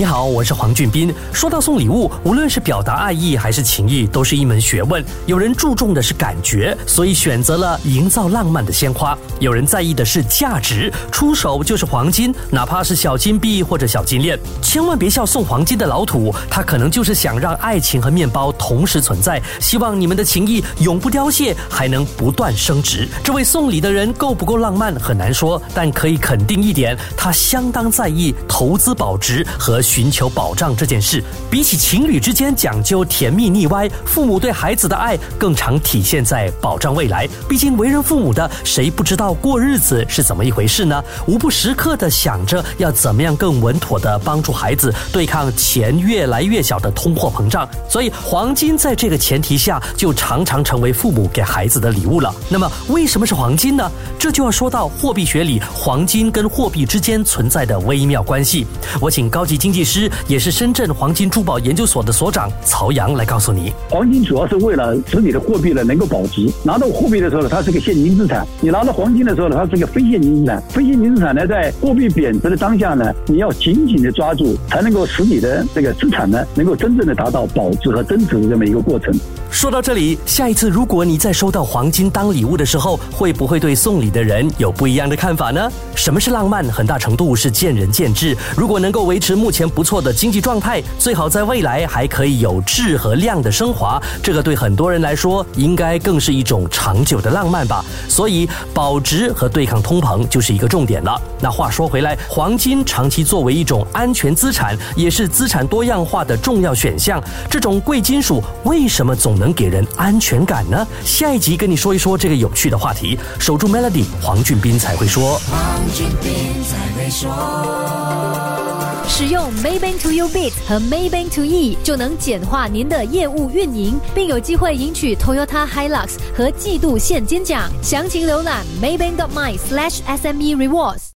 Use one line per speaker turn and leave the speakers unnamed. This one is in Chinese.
你好，我是黄俊斌。说到送礼物，无论是表达爱意还是情谊，都是一门学问。有人注重的是感觉，所以选择了营造浪漫的鲜花；有人在意的是价值，出手就是黄金，哪怕是小金币或者小金链。千万别笑送黄金的老土，他可能就是想让爱情和面包同时存在，希望你们的情谊永不凋谢，还能不断升值。这位送礼的人够不够浪漫很难说，但可以肯定一点，他相当在意投资保值和。寻求保障这件事，比起情侣之间讲究甜蜜腻歪，父母对孩子的爱更常体现在保障未来。毕竟为人父母的，谁不知道过日子是怎么一回事呢？无不时刻的想着要怎么样更稳妥的帮助孩子对抗钱越来越小的通货膨胀。所以，黄金在这个前提下，就常常成为父母给孩子的礼物了。那么，为什么是黄金呢？这就要说到货币学里黄金跟货币之间存在的微妙关系。我请高级经济。师也是深圳黄金珠宝研究所的所长曹阳来告诉你，
黄金主要是为了使你的货币呢能够保值。拿到货币的时候呢，它是个现金资产；你拿到黄金的时候呢，它是个非现金资产。非现金资产呢，在货币贬值的当下呢，你要紧紧的抓住，才能够使你的这个资产呢，能够真正的达到保值和增值的这么一个过程。
说到这里，下一次如果你在收到黄金当礼物的时候，会不会对送礼的人有不一样的看法呢？什么是浪漫？很大程度是见仁见智。如果能够维持目前不错的经济状态，最好在未来还可以有质和量的升华，这个对很多人来说，应该更是一种长久的浪漫吧。所以，保值和对抗通膨就是一个重点了。那话说回来，黄金长期作为一种安全资产，也是资产多样化的重要选项。这种贵金属为什么总？能给人安全感呢？下一集跟你说一说这个有趣的话题。守住 Melody，黄俊斌才会说。
使用 Maybank To You Bit 和 Maybank To E 就能简化您的业务运营，并有机会赢取 Toyota Hilux 和季度现金奖。详情浏览 Maybank.my/SME Rewards。